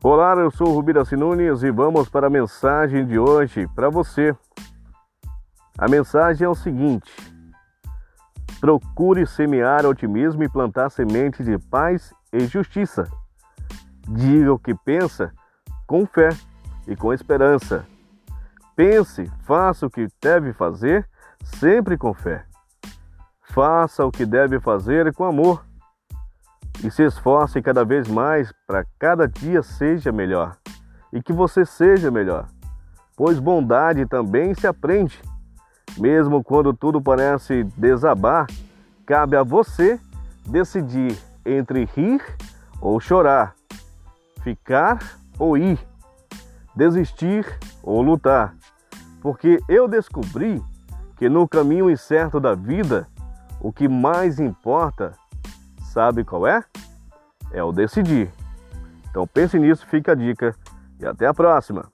Olá, eu sou o Nunes e vamos para a mensagem de hoje para você. A mensagem é o seguinte: procure semear otimismo e plantar sementes de paz e justiça. Diga o que pensa com fé e com esperança. Pense, faça o que deve fazer sempre com fé. Faça o que deve fazer com amor e se esforce cada vez mais para cada dia seja melhor e que você seja melhor, pois bondade também se aprende. Mesmo quando tudo parece desabar, cabe a você decidir entre rir ou chorar, ficar ou ir, desistir ou lutar, porque eu descobri que no caminho incerto da vida, o que mais importa Sabe qual é? É o decidir. Então pense nisso, fica a dica e até a próxima.